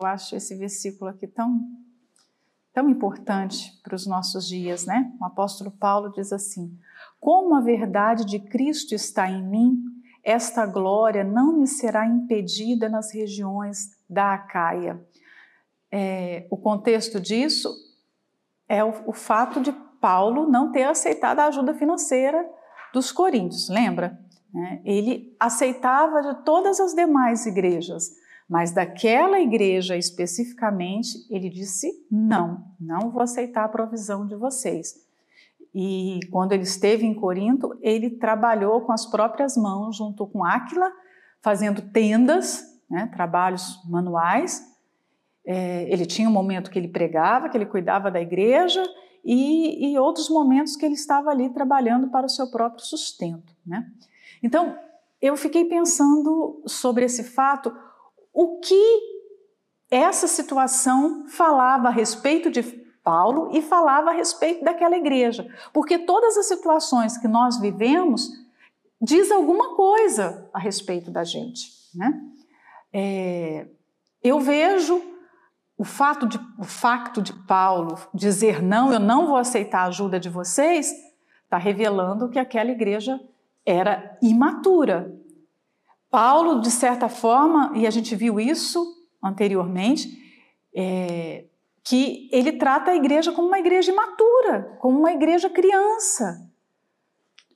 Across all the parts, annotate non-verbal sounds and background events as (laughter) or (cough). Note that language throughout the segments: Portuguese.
Eu acho esse versículo aqui tão, tão importante para os nossos dias, né? O apóstolo Paulo diz assim: Como a verdade de Cristo está em mim, esta glória não me será impedida nas regiões da Acaia. É, o contexto disso é o, o fato de Paulo não ter aceitado a ajuda financeira dos coríntios, lembra? É, ele aceitava de todas as demais igrejas, mas daquela igreja especificamente, ele disse: não, não vou aceitar a provisão de vocês. E quando ele esteve em Corinto, ele trabalhou com as próprias mãos, junto com Áquila, fazendo tendas, né, trabalhos manuais. É, ele tinha um momento que ele pregava, que ele cuidava da igreja, e, e outros momentos que ele estava ali trabalhando para o seu próprio sustento. Né? Então, eu fiquei pensando sobre esse fato o que essa situação falava a respeito de Paulo e falava a respeito daquela igreja. Porque todas as situações que nós vivemos diz alguma coisa a respeito da gente. Né? É, eu vejo o fato, de, o de Paulo dizer não, eu não vou aceitar a ajuda de vocês, está revelando que aquela igreja era imatura, Paulo, de certa forma, e a gente viu isso anteriormente, é, que ele trata a igreja como uma igreja imatura, como uma igreja criança.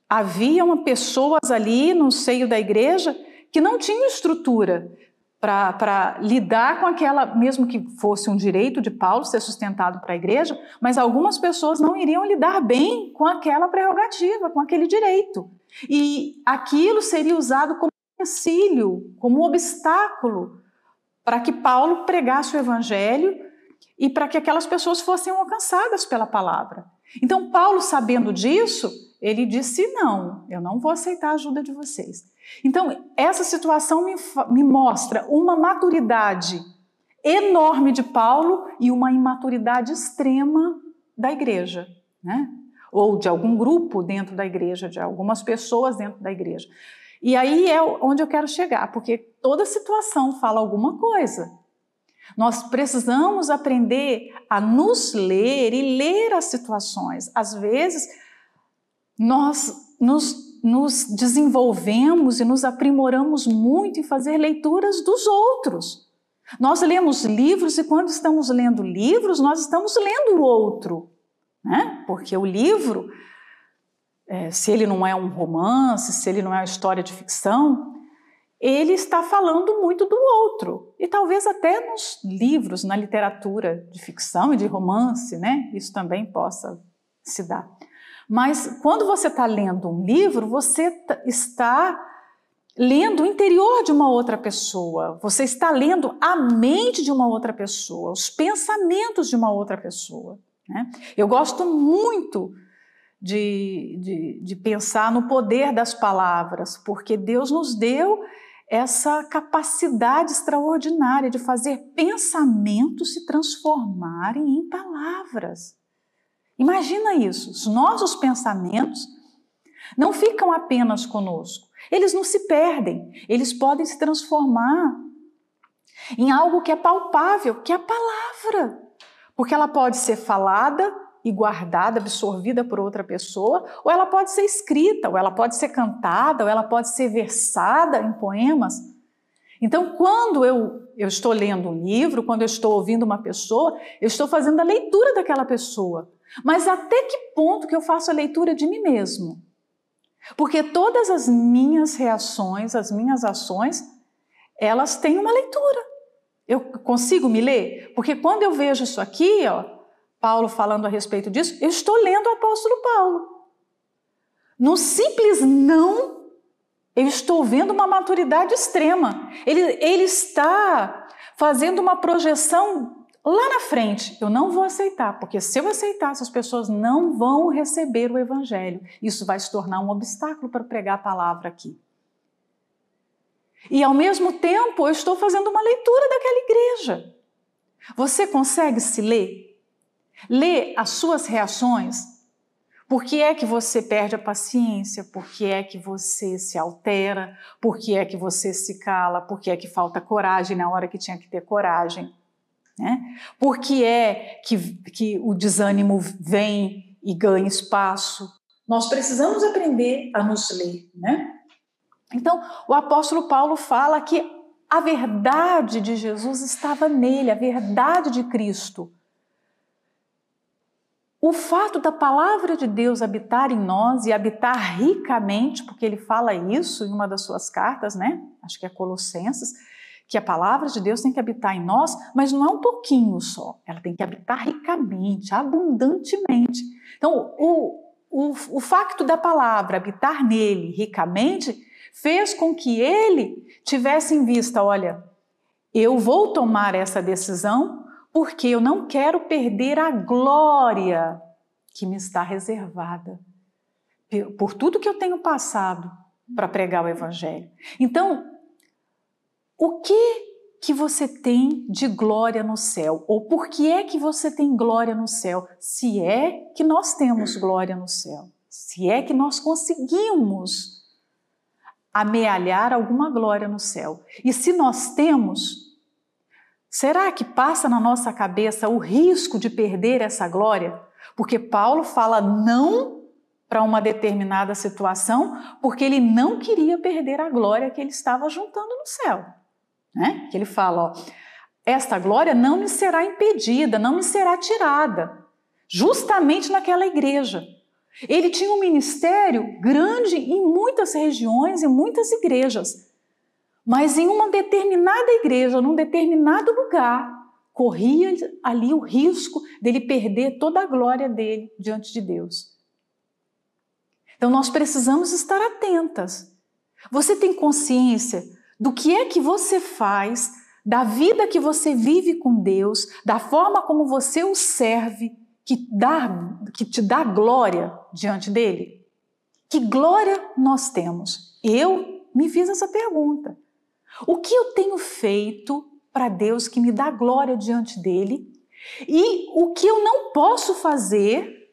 Haviam pessoas ali no seio da igreja que não tinham estrutura para lidar com aquela, mesmo que fosse um direito de Paulo ser sustentado para a igreja, mas algumas pessoas não iriam lidar bem com aquela prerrogativa, com aquele direito. E aquilo seria usado como empecilho, como obstáculo para que Paulo pregasse o evangelho e para que aquelas pessoas fossem alcançadas pela palavra. Então, Paulo, sabendo disso, ele disse: Não, eu não vou aceitar a ajuda de vocês. Então, essa situação me, me mostra uma maturidade enorme de Paulo e uma imaturidade extrema da igreja, né? ou de algum grupo dentro da igreja, de algumas pessoas dentro da igreja. E aí é onde eu quero chegar, porque toda situação fala alguma coisa. Nós precisamos aprender a nos ler e ler as situações. Às vezes, nós nos, nos desenvolvemos e nos aprimoramos muito em fazer leituras dos outros. Nós lemos livros e quando estamos lendo livros, nós estamos lendo o outro, né? Porque o livro é, se ele não é um romance, se ele não é uma história de ficção, ele está falando muito do outro. E talvez até nos livros, na literatura de ficção e de romance, né? Isso também possa se dar. Mas quando você está lendo um livro, você está lendo o interior de uma outra pessoa, você está lendo a mente de uma outra pessoa, os pensamentos de uma outra pessoa. Né? Eu gosto muito de, de, de pensar no poder das palavras, porque Deus nos deu essa capacidade extraordinária de fazer pensamentos se transformarem em palavras. Imagina isso, os nossos pensamentos não ficam apenas conosco, eles não se perdem, eles podem se transformar em algo que é palpável, que é a palavra, porque ela pode ser falada e guardada, absorvida por outra pessoa, ou ela pode ser escrita, ou ela pode ser cantada, ou ela pode ser versada em poemas. Então, quando eu, eu estou lendo um livro, quando eu estou ouvindo uma pessoa, eu estou fazendo a leitura daquela pessoa. Mas até que ponto que eu faço a leitura de mim mesmo? Porque todas as minhas reações, as minhas ações, elas têm uma leitura. Eu consigo me ler? Porque quando eu vejo isso aqui, ó, Paulo falando a respeito disso, eu estou lendo o apóstolo Paulo. No simples não, eu estou vendo uma maturidade extrema. Ele, ele está fazendo uma projeção lá na frente. Eu não vou aceitar, porque se eu aceitar, essas pessoas não vão receber o evangelho. Isso vai se tornar um obstáculo para pregar a palavra aqui. E ao mesmo tempo, eu estou fazendo uma leitura daquela igreja. Você consegue se ler? Lê as suas reações. Por que é que você perde a paciência? Por que é que você se altera? Por que é que você se cala? Por que é que falta coragem na hora que tinha que ter coragem? Né? Por que é que, que o desânimo vem e ganha espaço? Nós precisamos aprender a nos ler. Né? Então, o apóstolo Paulo fala que a verdade de Jesus estava nele, a verdade de Cristo. O fato da palavra de Deus habitar em nós e habitar ricamente, porque ele fala isso em uma das suas cartas, né? Acho que é Colossenses, que a palavra de Deus tem que habitar em nós, mas não é um pouquinho só, ela tem que habitar ricamente, abundantemente. Então, o, o, o facto da palavra habitar nele ricamente fez com que ele tivesse em vista: olha, eu vou tomar essa decisão porque eu não quero perder a glória que me está reservada por tudo que eu tenho passado para pregar o evangelho. Então, o que que você tem de glória no céu? Ou por que é que você tem glória no céu? Se é que nós temos glória no céu, se é que nós conseguimos amealhar alguma glória no céu. E se nós temos, Será que passa na nossa cabeça o risco de perder essa glória? Porque Paulo fala não para uma determinada situação, porque ele não queria perder a glória que ele estava juntando no céu. Né? Que ele fala: ó, esta glória não me será impedida, não me será tirada, justamente naquela igreja. Ele tinha um ministério grande em muitas regiões e muitas igrejas. Mas em uma determinada igreja, num determinado lugar, corria ali o risco dele perder toda a glória dele diante de Deus. Então nós precisamos estar atentas. Você tem consciência do que é que você faz, da vida que você vive com Deus, da forma como você o serve, que, dá, que te dá glória diante dele? Que glória nós temos? Eu me fiz essa pergunta. O que eu tenho feito para Deus que me dá glória diante dele? E o que eu não posso fazer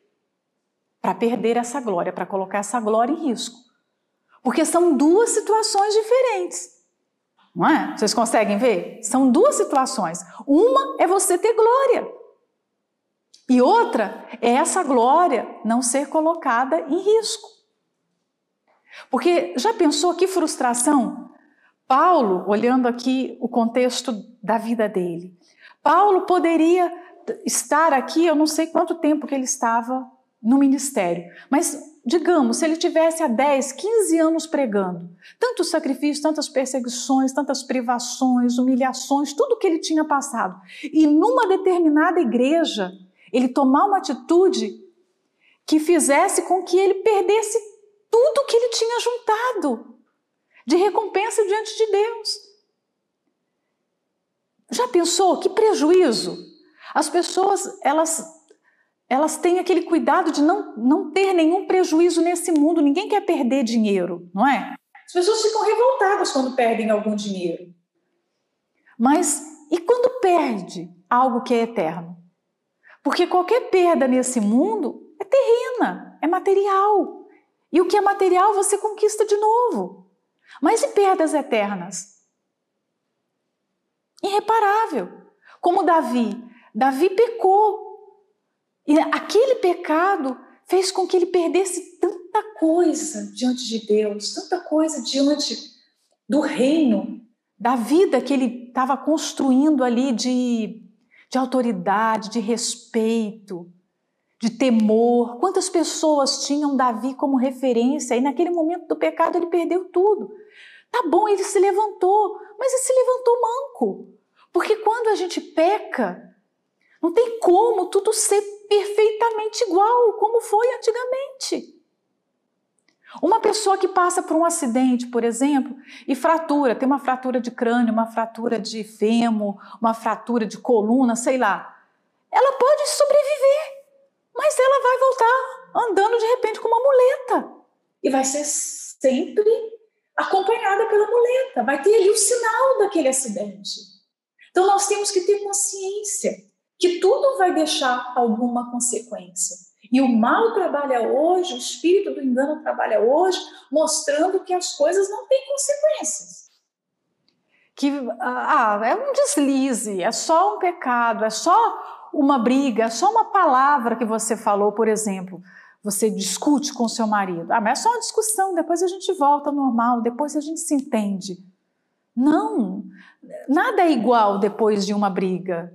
para perder essa glória, para colocar essa glória em risco? Porque são duas situações diferentes. Não é? Vocês conseguem ver? São duas situações. Uma é você ter glória. E outra é essa glória não ser colocada em risco. Porque já pensou que frustração Paulo, olhando aqui o contexto da vida dele, Paulo poderia estar aqui, eu não sei quanto tempo que ele estava no ministério, mas digamos, se ele tivesse há 10, 15 anos pregando, tantos sacrifícios, tantas perseguições, tantas privações, humilhações, tudo que ele tinha passado, e numa determinada igreja, ele tomar uma atitude que fizesse com que ele perdesse tudo que ele tinha juntado de recompensa diante de Deus. Já pensou que prejuízo? As pessoas, elas elas têm aquele cuidado de não, não ter nenhum prejuízo nesse mundo. Ninguém quer perder dinheiro, não é? As pessoas ficam revoltadas quando perdem algum dinheiro. Mas e quando perde algo que é eterno? Porque qualquer perda nesse mundo é terrena, é material. E o que é material você conquista de novo. Mas e perdas eternas? Irreparável. Como Davi. Davi pecou. E aquele pecado fez com que ele perdesse tanta coisa diante de Deus, tanta coisa diante do reino, da vida que ele estava construindo ali de, de autoridade, de respeito, de temor. Quantas pessoas tinham Davi como referência e naquele momento do pecado ele perdeu tudo. Tá bom, ele se levantou, mas ele se levantou manco. Porque quando a gente peca, não tem como tudo ser perfeitamente igual como foi antigamente. Uma pessoa que passa por um acidente, por exemplo, e fratura, tem uma fratura de crânio, uma fratura de fêmur, uma fratura de coluna, sei lá, ela pode sobreviver, mas ela vai voltar andando de repente com uma muleta. E vai ser sempre acompanhada pela muleta, vai ter ali o sinal daquele acidente. Então nós temos que ter consciência que tudo vai deixar alguma consequência. E o mal trabalha hoje, o espírito do engano trabalha hoje, mostrando que as coisas não têm consequências. que ah, é um deslize, é só um pecado, é só uma briga, é só uma palavra que você falou, por exemplo. Você discute com seu marido. Ah, mas é só uma discussão, depois a gente volta ao normal, depois a gente se entende. Não, nada é igual depois de uma briga.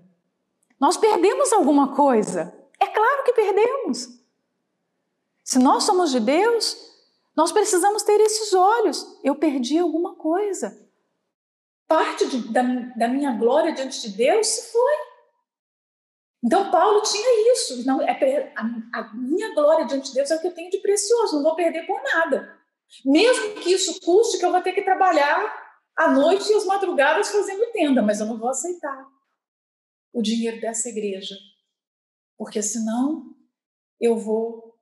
Nós perdemos alguma coisa. É claro que perdemos. Se nós somos de Deus, nós precisamos ter esses olhos. Eu perdi alguma coisa. Parte de, da, da minha glória diante de Deus se foi. Então, Paulo tinha isso. Não, é, a, a minha glória diante de Deus é o que eu tenho de precioso, não vou perder por nada. Mesmo que isso custe que eu vou ter que trabalhar à noite e às madrugadas fazendo tenda, mas eu não vou aceitar o dinheiro dessa igreja, porque senão eu vou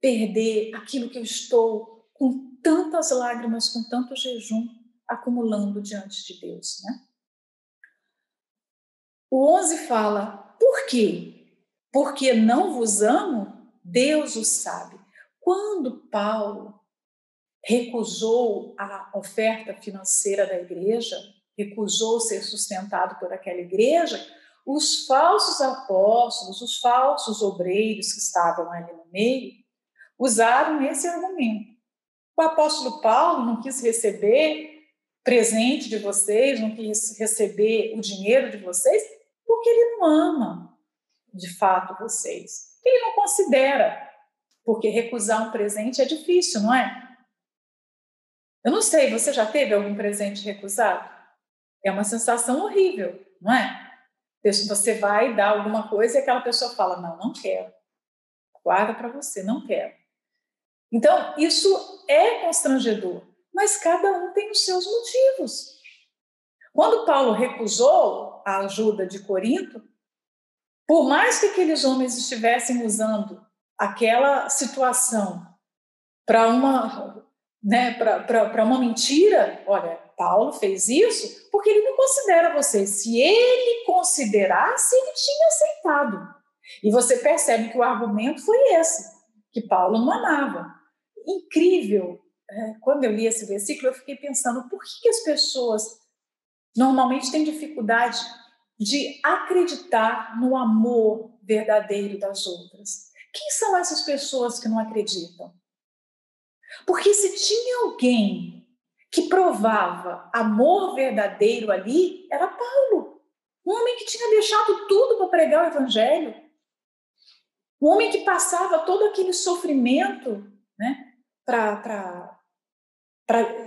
perder aquilo que eu estou com tantas lágrimas, com tanto jejum acumulando diante de Deus, né? O 11 fala: "Por quê? Porque não vos amo? Deus o sabe." Quando Paulo recusou a oferta financeira da igreja, recusou ser sustentado por aquela igreja, os falsos apóstolos, os falsos obreiros que estavam ali no meio, usaram esse argumento. O apóstolo Paulo não quis receber presente de vocês, não quis receber o dinheiro de vocês, porque ele não ama de fato vocês. Ele não considera, porque recusar um presente é difícil, não é? Eu não sei, você já teve algum presente recusado? É uma sensação horrível, não é? Você vai dar alguma coisa e aquela pessoa fala: Não, não quero. Guarda para você, não quero. Então, isso é constrangedor, mas cada um tem os seus motivos. Quando Paulo recusou a ajuda de Corinto, por mais que aqueles homens estivessem usando aquela situação para uma né, para uma mentira, olha, Paulo fez isso porque ele não considera você. Se ele considerasse, ele tinha aceitado. E você percebe que o argumento foi esse, que Paulo não amava. Incrível. É, quando eu li esse versículo, eu fiquei pensando por que as pessoas normalmente têm dificuldade de acreditar no amor verdadeiro das outras. Quem são essas pessoas que não acreditam? Porque se tinha alguém que provava amor verdadeiro ali, era Paulo. Um homem que tinha deixado tudo para pregar o evangelho. Um homem que passava todo aquele sofrimento né, para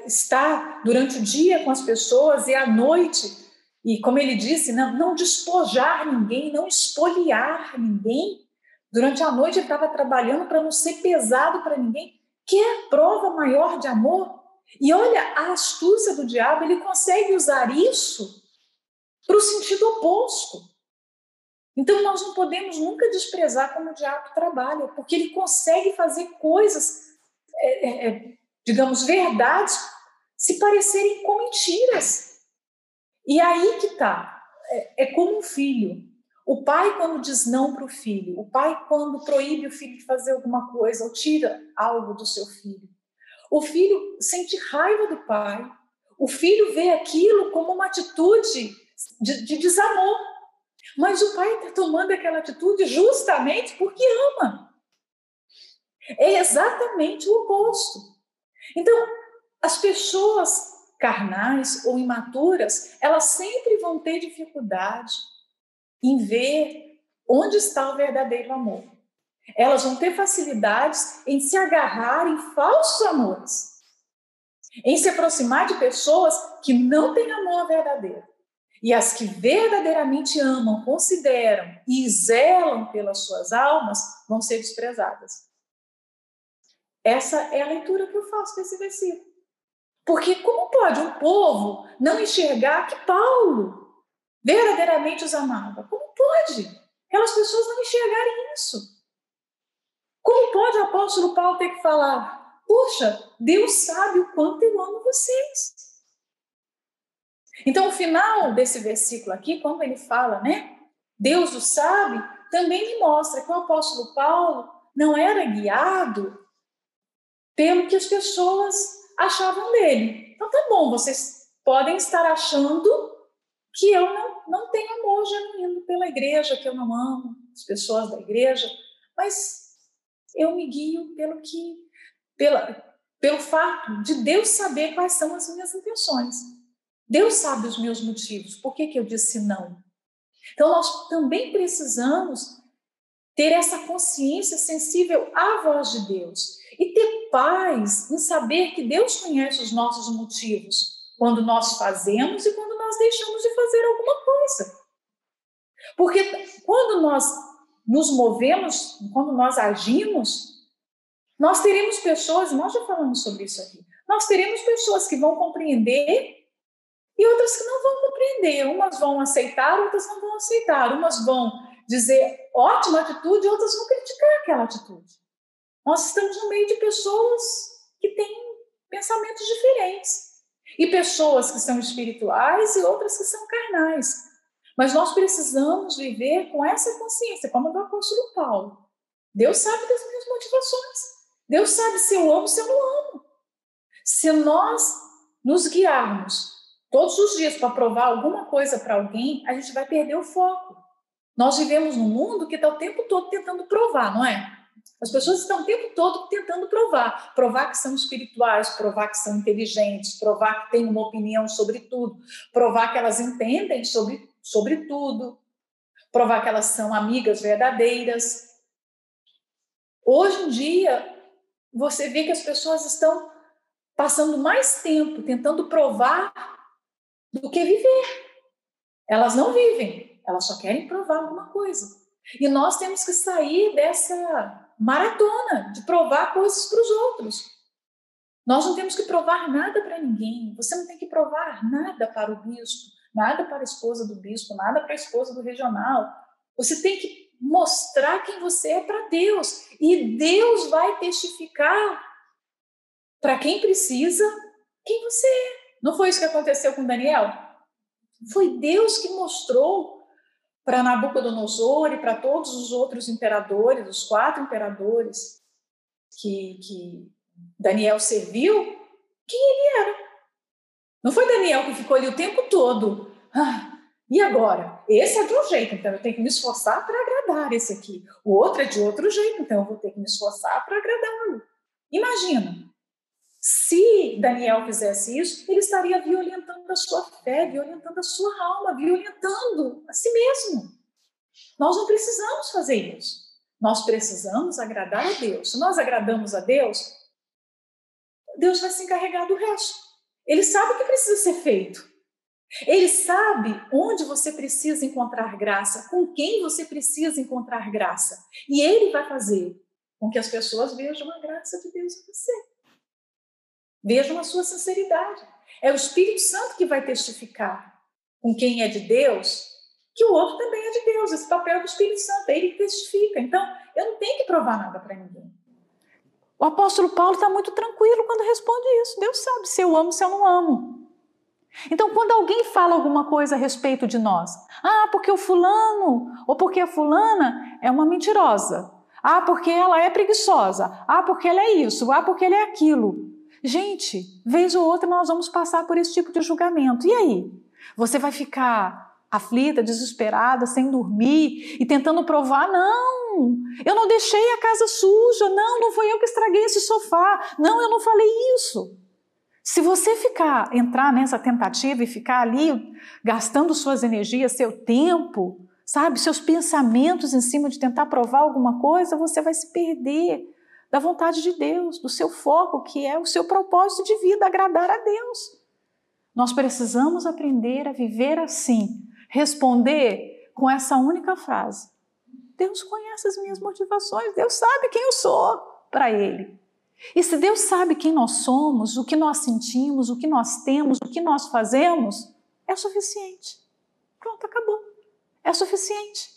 estar durante o dia com as pessoas e à noite, e como ele disse, não, não despojar ninguém, não espoliar ninguém. Durante a noite ele estava trabalhando para não ser pesado para ninguém. Quer prova maior de amor? E olha a astúcia do diabo, ele consegue usar isso para o sentido oposto. Então nós não podemos nunca desprezar como o diabo trabalha, porque ele consegue fazer coisas, é, é, é digamos, verdades, se parecerem com mentiras. E aí que está. É, é como um filho. O pai, quando diz não para o filho, o pai, quando proíbe o filho de fazer alguma coisa ou tira algo do seu filho, o filho sente raiva do pai, o filho vê aquilo como uma atitude de, de desamor. Mas o pai está tomando aquela atitude justamente porque ama. É exatamente o oposto. Então, as pessoas carnais ou imaturas, elas sempre vão ter dificuldade em ver onde está o verdadeiro amor. Elas vão ter facilidades em se agarrar em falsos amores, em se aproximar de pessoas que não têm amor verdadeiro. E as que verdadeiramente amam, consideram e zelam pelas suas almas vão ser desprezadas. Essa é a leitura que eu faço desse versículo. Porque como pode um povo não enxergar que Paulo verdadeiramente os amava. Como pode aquelas pessoas não enxergarem isso? Como pode o apóstolo Paulo ter que falar: Puxa, Deus sabe o quanto eu amo vocês? Então, o final desse versículo aqui, quando ele fala, né? Deus o sabe, também me mostra que o apóstolo Paulo não era guiado pelo que as pessoas achavam dele. Então, tá bom, vocês podem estar achando que eu não, não tenho amor genuíno pela igreja, que eu não amo as pessoas da igreja, mas eu me guio pelo que, pela, pelo fato de Deus saber quais são as minhas intenções. Deus sabe os meus motivos, por que, que eu disse não? Então, nós também precisamos ter essa consciência sensível à voz de Deus e ter paz em saber que Deus conhece os nossos motivos quando nós fazemos e quando nós deixamos de fazer alguma coisa. Porque quando nós nos movemos, quando nós agimos, nós teremos pessoas, nós já falamos sobre isso aqui, nós teremos pessoas que vão compreender e outras que não vão compreender. Umas vão aceitar, outras não vão aceitar. Umas vão dizer ótima atitude, outras vão criticar aquela atitude. Nós estamos no meio de pessoas que têm pensamentos diferentes. E pessoas que são espirituais e outras que são carnais. Mas nós precisamos viver com essa consciência, como do apóstolo Paulo. Deus sabe das minhas motivações. Deus sabe se eu amo, se eu não amo. Se nós nos guiarmos todos os dias para provar alguma coisa para alguém, a gente vai perder o foco. Nós vivemos num mundo que está o tempo todo tentando provar, não é? As pessoas estão o tempo todo tentando provar, provar que são espirituais, provar que são inteligentes, provar que têm uma opinião sobre tudo, provar que elas entendem sobre, sobre tudo, provar que elas são amigas verdadeiras. Hoje em dia, você vê que as pessoas estão passando mais tempo tentando provar do que viver. Elas não vivem, elas só querem provar alguma coisa. E nós temos que sair dessa maratona de provar coisas para os outros. Nós não temos que provar nada para ninguém. Você não tem que provar nada para o bispo, nada para a esposa do bispo, nada para a esposa do regional. Você tem que mostrar quem você é para Deus. E Deus vai testificar para quem precisa quem você é. Não foi isso que aconteceu com Daniel? Foi Deus que mostrou para Nabucodonosor e para todos os outros imperadores, os quatro imperadores que, que Daniel serviu, quem ele era. Não foi Daniel que ficou ali o tempo todo. Ah, e agora? Esse é de um jeito, então eu tenho que me esforçar para agradar esse aqui. O outro é de outro jeito, então eu vou ter que me esforçar para agradá-lo. Imagina, se Daniel fizesse isso, ele estaria violentando a sua fé, violentando a sua alma, violentando a si mesmo. Nós não precisamos fazer isso. Nós precisamos agradar a Deus. Se nós agradamos a Deus, Deus vai se encarregar do resto. Ele sabe o que precisa ser feito. Ele sabe onde você precisa encontrar graça, com quem você precisa encontrar graça. E ele vai fazer com que as pessoas vejam a graça de Deus em você. Vejam a sua sinceridade. É o Espírito Santo que vai testificar com quem é de Deus que o outro também é de Deus. Esse papel do Espírito Santo, é ele que testifica. Então, eu não tenho que provar nada para ninguém. O apóstolo Paulo está muito tranquilo quando responde isso. Deus sabe se eu amo, se eu não amo. Então, quando alguém fala alguma coisa a respeito de nós, ah, porque o fulano ou porque a fulana é uma mentirosa, ah, porque ela é preguiçosa, ah, porque ela é isso, ah, porque ele é aquilo. Gente, vez ou outra nós vamos passar por esse tipo de julgamento. E aí? Você vai ficar aflita, desesperada, sem dormir e tentando provar? Não, eu não deixei a casa suja. Não, não foi eu que estraguei esse sofá. Não, eu não falei isso. Se você ficar, entrar nessa tentativa e ficar ali gastando suas energias, seu tempo, sabe, seus pensamentos em cima de tentar provar alguma coisa, você vai se perder da vontade de Deus, do seu foco, que é o seu propósito de vida, agradar a Deus. Nós precisamos aprender a viver assim, responder com essa única frase: Deus conhece as minhas motivações, Deus sabe quem eu sou para Ele. E se Deus sabe quem nós somos, o que nós sentimos, o que nós temos, o que nós fazemos, é suficiente. Pronto, acabou. É suficiente.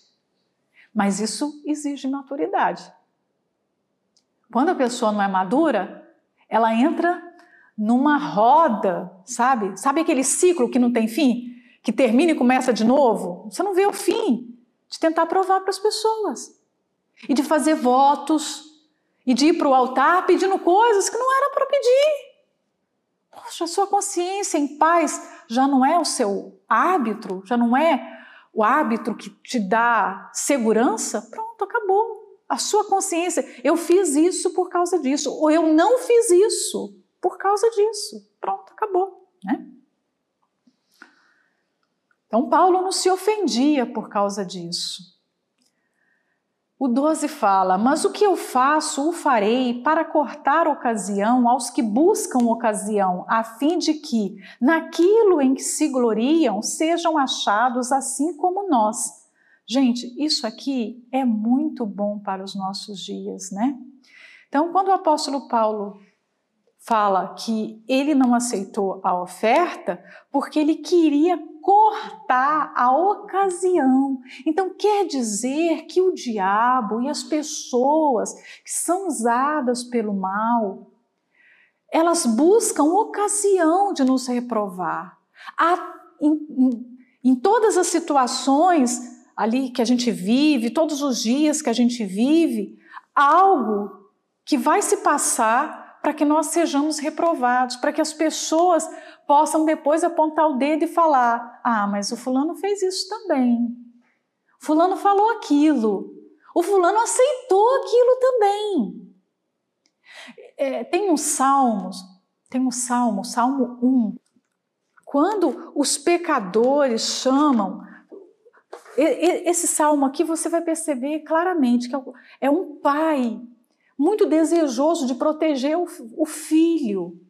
Mas isso exige maturidade. Quando a pessoa não é madura, ela entra numa roda, sabe? Sabe aquele ciclo que não tem fim? Que termina e começa de novo? Você não vê o fim de tentar provar para as pessoas. E de fazer votos, e de ir para o altar pedindo coisas que não era para pedir. Poxa, a sua consciência em paz já não é o seu árbitro, já não é o árbitro que te dá segurança? Pronto, acabou. A sua consciência, eu fiz isso por causa disso, ou eu não fiz isso por causa disso. Pronto, acabou. Né? Então, Paulo não se ofendia por causa disso. O 12 fala: Mas o que eu faço, o farei para cortar ocasião aos que buscam ocasião, a fim de que, naquilo em que se gloriam, sejam achados assim como nós. Gente, isso aqui é muito bom para os nossos dias, né? Então, quando o apóstolo Paulo fala que ele não aceitou a oferta porque ele queria cortar a ocasião. Então quer dizer que o diabo e as pessoas que são usadas pelo mal, elas buscam ocasião de nos reprovar. Há, em, em, em todas as situações ali que a gente vive, todos os dias que a gente vive, algo que vai se passar para que nós sejamos reprovados, para que as pessoas possam depois apontar o dedo e falar: ah, mas o fulano fez isso também. Fulano falou aquilo. O fulano aceitou aquilo também. É, tem uns salmos, tem um salmo, Salmo 1, quando os pecadores chamam, esse salmo aqui você vai perceber claramente que é um é pai muito desejoso de proteger o, filho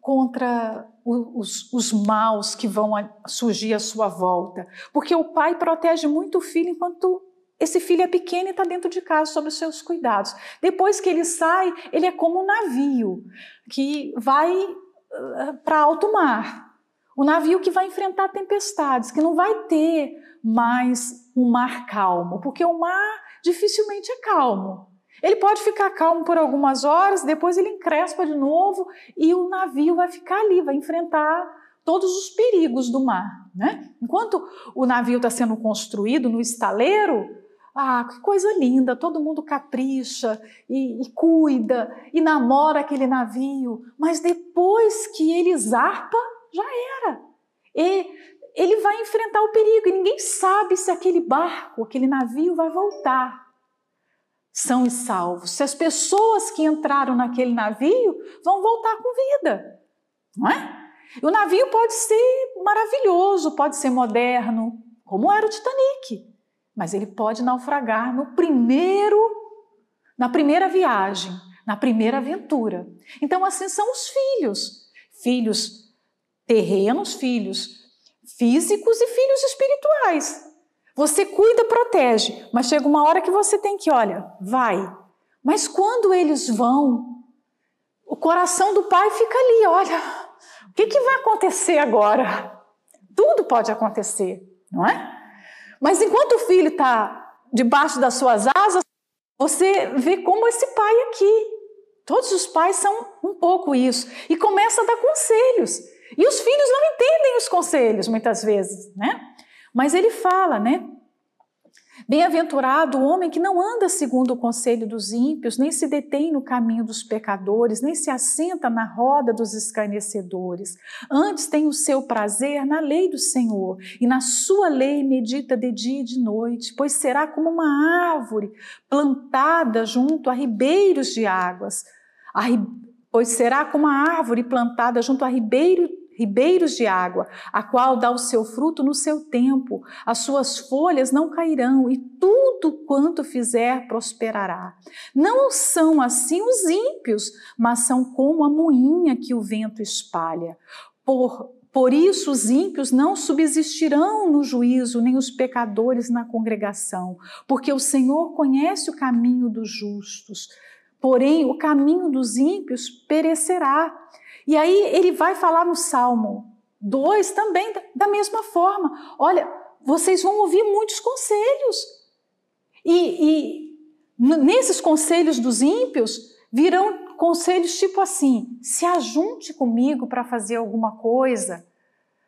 contra os, os maus que vão surgir à sua volta. Porque o pai protege muito o filho enquanto esse filho é pequeno e está dentro de casa sob os seus cuidados. Depois que ele sai, ele é como um navio que vai uh, para alto mar. O navio que vai enfrentar tempestades, que não vai ter mais um mar calmo, porque o mar dificilmente é calmo. Ele pode ficar calmo por algumas horas, depois ele encrespa de novo e o navio vai ficar ali, vai enfrentar todos os perigos do mar. Né? Enquanto o navio está sendo construído no estaleiro, ah, que coisa linda, todo mundo capricha e, e cuida e namora aquele navio, mas depois que ele zarpa, já era. E ele vai enfrentar o perigo e ninguém sabe se aquele barco, aquele navio vai voltar são e salvos. Se as pessoas que entraram naquele navio vão voltar com vida, não é? O navio pode ser maravilhoso, pode ser moderno, como era o Titanic, mas ele pode naufragar no primeiro, na primeira viagem, na primeira aventura. Então assim são os filhos, filhos terrenos, filhos físicos e filhos espirituais. Você cuida, protege, mas chega uma hora que você tem que, olha, vai. Mas quando eles vão, o coração do pai fica ali, olha, o que, que vai acontecer agora? Tudo pode acontecer, não é? Mas enquanto o filho está debaixo das suas asas, você vê como esse pai aqui. Todos os pais são um pouco isso. E começa a dar conselhos. E os filhos não entendem os conselhos, muitas vezes, né? Mas ele fala, né? Bem-aventurado o homem que não anda segundo o conselho dos ímpios, nem se detém no caminho dos pecadores, nem se assenta na roda dos escarnecedores. Antes tem o seu prazer na lei do Senhor, e na sua lei medita de dia e de noite, pois será como uma árvore plantada junto a ribeiros de águas. A, pois será como uma árvore plantada junto a ribeiro ribeiros de água, a qual dá o seu fruto no seu tempo, as suas folhas não cairão e tudo quanto fizer prosperará. Não são assim os ímpios, mas são como a moinha que o vento espalha. Por por isso, os ímpios não subsistirão no juízo, nem os pecadores na congregação, porque o Senhor conhece o caminho dos justos, porém o caminho dos ímpios perecerá. E aí ele vai falar no Salmo 2 também da mesma forma. Olha, vocês vão ouvir muitos conselhos. E, e nesses conselhos dos ímpios virão conselhos tipo assim: se ajunte comigo para fazer alguma coisa,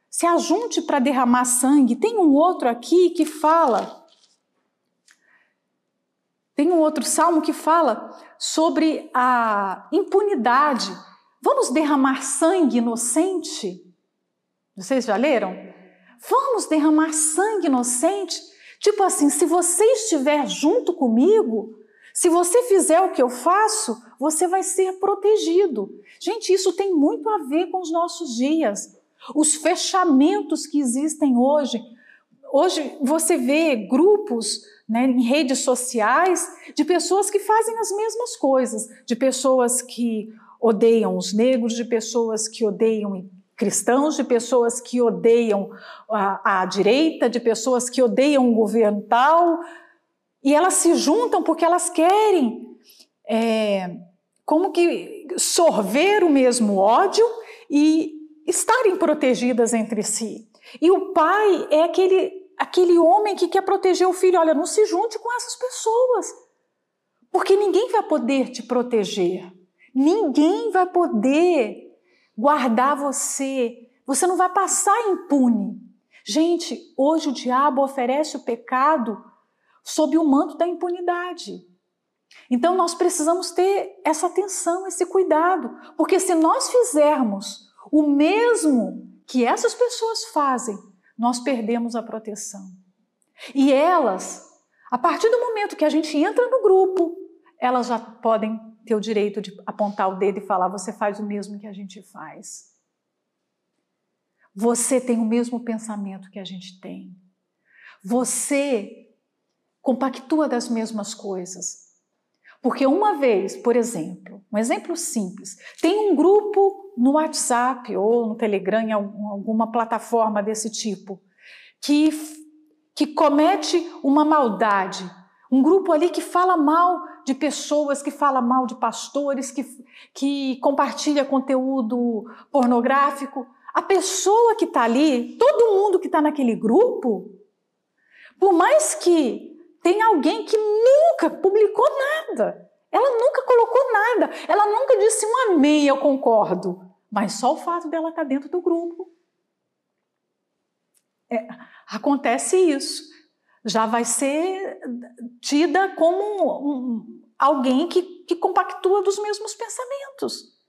se ajunte para derramar sangue. Tem um outro aqui que fala. Tem um outro salmo que fala sobre a impunidade Vamos derramar sangue inocente? Vocês já leram? Vamos derramar sangue inocente? Tipo assim, se você estiver junto comigo, se você fizer o que eu faço, você vai ser protegido. Gente, isso tem muito a ver com os nossos dias. Os fechamentos que existem hoje. Hoje você vê grupos né, em redes sociais de pessoas que fazem as mesmas coisas, de pessoas que odeiam os negros, de pessoas que odeiam cristãos, de pessoas que odeiam a, a direita, de pessoas que odeiam o governo tal, e elas se juntam porque elas querem é, como que sorver o mesmo ódio e estarem protegidas entre si. E o pai é aquele, aquele homem que quer proteger o filho. Olha, não se junte com essas pessoas, porque ninguém vai poder te proteger. Ninguém vai poder guardar você. Você não vai passar impune. Gente, hoje o diabo oferece o pecado sob o manto da impunidade. Então nós precisamos ter essa atenção, esse cuidado, porque se nós fizermos o mesmo que essas pessoas fazem, nós perdemos a proteção. E elas, a partir do momento que a gente entra no grupo, elas já podem ter o direito de apontar o dedo e falar: você faz o mesmo que a gente faz. Você tem o mesmo pensamento que a gente tem. Você compactua das mesmas coisas. Porque uma vez, por exemplo, um exemplo simples, tem um grupo no WhatsApp ou no Telegram, em alguma plataforma desse tipo, que, que comete uma maldade. Um grupo ali que fala mal de pessoas, que fala mal de pastores, que, que compartilha conteúdo pornográfico. A pessoa que está ali, todo mundo que está naquele grupo, por mais que tem alguém que nunca publicou nada. Ela nunca colocou nada. Ela nunca disse um amém, eu concordo. Mas só o fato dela estar dentro do grupo. É, acontece isso. Já vai ser tida como um, alguém que, que compactua dos mesmos pensamentos.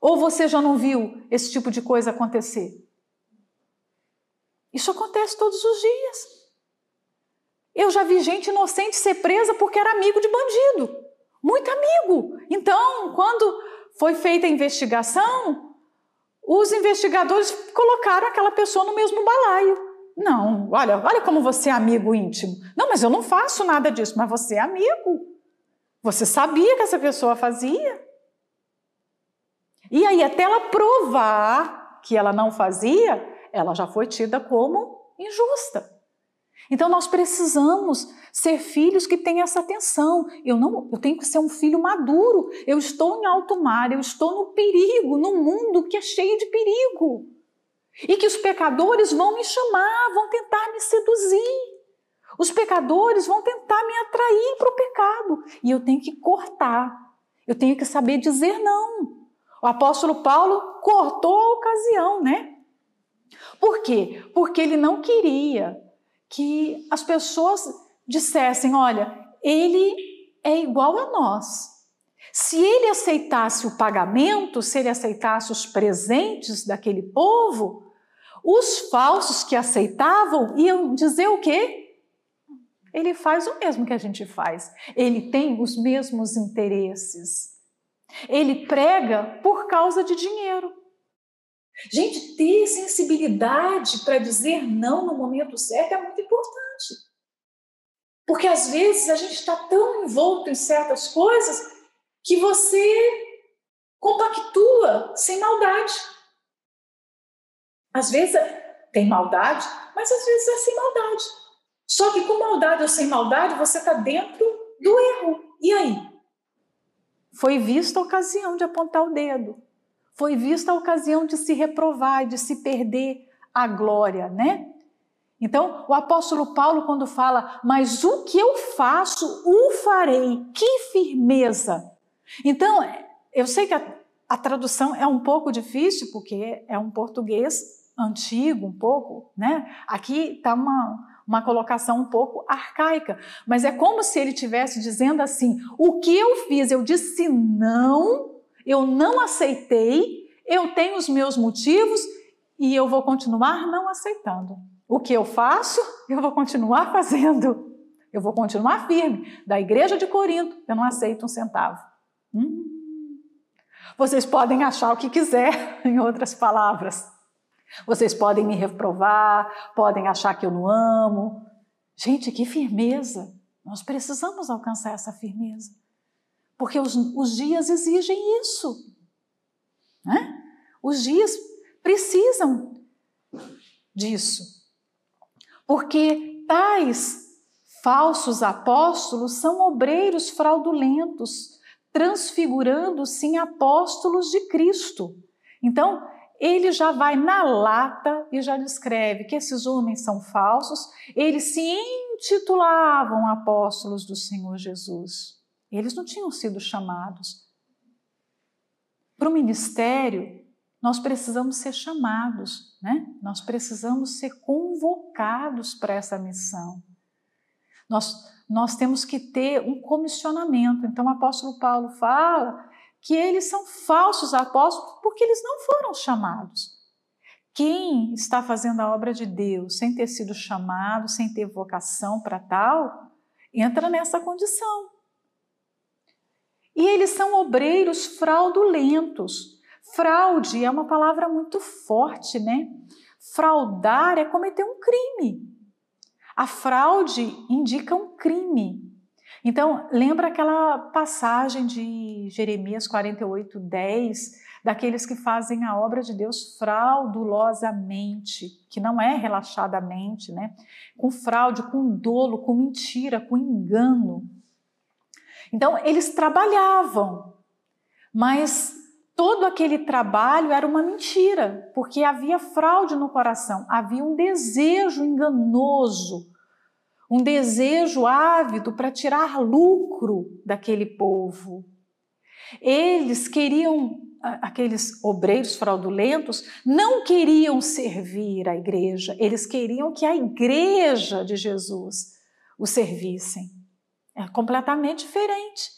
Ou você já não viu esse tipo de coisa acontecer? Isso acontece todos os dias. Eu já vi gente inocente ser presa porque era amigo de bandido. Muito amigo. Então, quando foi feita a investigação, os investigadores colocaram aquela pessoa no mesmo balaio. Não, olha, olha como você é amigo íntimo. Não, mas eu não faço nada disso, mas você é amigo. Você sabia que essa pessoa fazia. E aí, até ela provar que ela não fazia, ela já foi tida como injusta. Então nós precisamos ser filhos que têm essa atenção. Eu não, eu tenho que ser um filho maduro. Eu estou em alto mar, eu estou no perigo, no mundo que é cheio de perigo. E que os pecadores vão me chamar, vão tentar me seduzir. Os pecadores vão tentar me atrair para o pecado. E eu tenho que cortar. Eu tenho que saber dizer não. O apóstolo Paulo cortou a ocasião, né? Por quê? Porque ele não queria que as pessoas dissessem: olha, ele é igual a nós. Se ele aceitasse o pagamento, se ele aceitasse os presentes daquele povo, os falsos que aceitavam iam dizer o quê? Ele faz o mesmo que a gente faz. Ele tem os mesmos interesses. Ele prega por causa de dinheiro. Gente, ter sensibilidade para dizer não no momento certo é muito importante. Porque às vezes a gente está tão envolto em certas coisas que você compactua sem maldade. Às vezes tem maldade, mas às vezes é sem maldade. Só que com maldade ou sem maldade, você está dentro do erro. E aí? Foi vista a ocasião de apontar o dedo foi vista a ocasião de se reprovar, de se perder a glória, né? Então, o apóstolo Paulo, quando fala, mas o que eu faço, o farei, que firmeza. Então, eu sei que a, a tradução é um pouco difícil, porque é um português antigo, um pouco, né? Aqui está uma, uma colocação um pouco arcaica, mas é como se ele estivesse dizendo assim: o que eu fiz, eu disse não Eu não aceitei, eu tenho os meus motivos e eu vou continuar não aceitando. O que eu faço, eu vou continuar (laughs) fazendo. Eu vou continuar firme. Da igreja de Corinto, eu não aceito um centavo. Hum. Vocês podem achar o que quiser, (laughs) em outras palavras. Vocês podem me reprovar, podem achar que eu não amo. Gente, que firmeza! Nós precisamos alcançar essa firmeza. Porque os, os dias exigem isso. Né? Os dias precisam disso. Porque tais falsos apóstolos são obreiros fraudulentos, transfigurando-se em apóstolos de Cristo. Então, ele já vai na lata e já descreve que esses homens são falsos, eles se intitulavam apóstolos do Senhor Jesus. Eles não tinham sido chamados. Para o ministério, nós precisamos ser chamados, né? Nós precisamos ser convocados para essa missão. Nós, nós temos que ter um comissionamento. Então, o apóstolo Paulo fala que eles são falsos apóstolos porque eles não foram chamados. Quem está fazendo a obra de Deus sem ter sido chamado, sem ter vocação para tal, entra nessa condição. E eles são obreiros fraudulentos. Fraude é uma palavra muito forte, né? Fraudar é cometer um crime. A fraude indica um crime. Então, lembra aquela passagem de Jeremias 48, 10, daqueles que fazem a obra de Deus fraudulosamente, que não é relaxadamente, né? Com fraude, com dolo, com mentira, com engano. Então, eles trabalhavam, mas todo aquele trabalho era uma mentira, porque havia fraude no coração, havia um desejo enganoso um desejo ávido para tirar lucro daquele povo. Eles queriam, aqueles obreiros fraudulentos, não queriam servir a igreja, eles queriam que a igreja de Jesus o servissem. É completamente diferente.